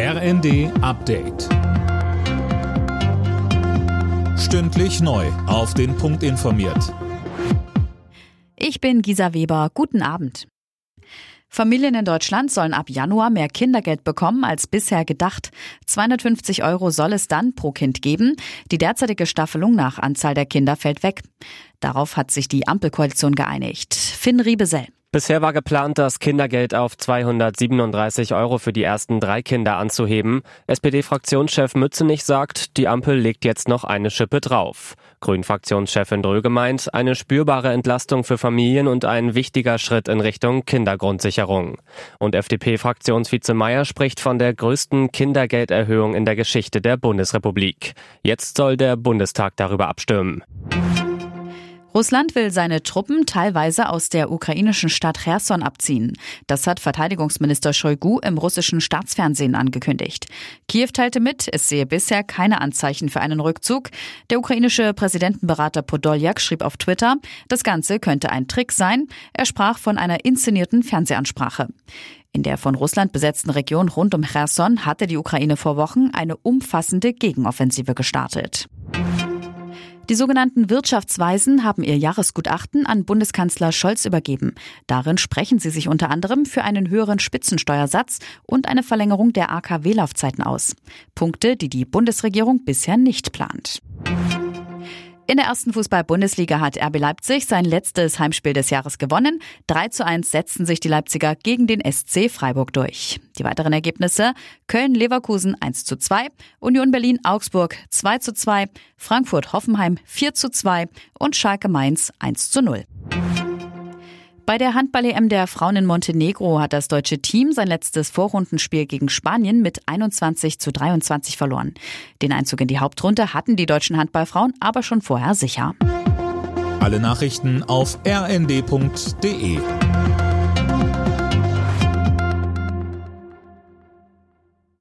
RND Update. Stündlich neu. Auf den Punkt informiert. Ich bin Gisa Weber. Guten Abend. Familien in Deutschland sollen ab Januar mehr Kindergeld bekommen als bisher gedacht. 250 Euro soll es dann pro Kind geben. Die derzeitige Staffelung nach Anzahl der Kinder fällt weg. Darauf hat sich die Ampelkoalition geeinigt. Finn Riebesell. Bisher war geplant, das Kindergeld auf 237 Euro für die ersten drei Kinder anzuheben. SPD-Fraktionschef Mützenich sagt, die Ampel legt jetzt noch eine Schippe drauf. Grünen-Fraktionschefin Dröge meint, eine spürbare Entlastung für Familien und ein wichtiger Schritt in Richtung Kindergrundsicherung. Und FDP-Fraktionsvize Meyer spricht von der größten Kindergelderhöhung in der Geschichte der Bundesrepublik. Jetzt soll der Bundestag darüber abstimmen. Russland will seine Truppen teilweise aus der ukrainischen Stadt Cherson abziehen. Das hat Verteidigungsminister Shoigu im russischen Staatsfernsehen angekündigt. Kiew teilte mit, es sehe bisher keine Anzeichen für einen Rückzug. Der ukrainische Präsidentenberater Podoljak schrieb auf Twitter, das Ganze könnte ein Trick sein. Er sprach von einer inszenierten Fernsehansprache. In der von Russland besetzten Region rund um Cherson hatte die Ukraine vor Wochen eine umfassende Gegenoffensive gestartet. Die sogenannten Wirtschaftsweisen haben ihr Jahresgutachten an Bundeskanzler Scholz übergeben. Darin sprechen sie sich unter anderem für einen höheren Spitzensteuersatz und eine Verlängerung der AKW-Laufzeiten aus. Punkte, die die Bundesregierung bisher nicht plant. In der ersten Fußball-Bundesliga hat RB Leipzig sein letztes Heimspiel des Jahres gewonnen. 3 zu 1 setzten sich die Leipziger gegen den SC Freiburg durch. Die weiteren Ergebnisse Köln-Leverkusen 1 zu 2, Union Berlin-Augsburg 2 zu 2, Frankfurt-Hoffenheim 4 zu 2 und Schalke-Mainz 1 zu 0. Bei der Handball-EM der Frauen in Montenegro hat das deutsche Team sein letztes Vorrundenspiel gegen Spanien mit 21 zu 23 verloren. Den Einzug in die Hauptrunde hatten die deutschen Handballfrauen aber schon vorher sicher. Alle Nachrichten auf rnd.de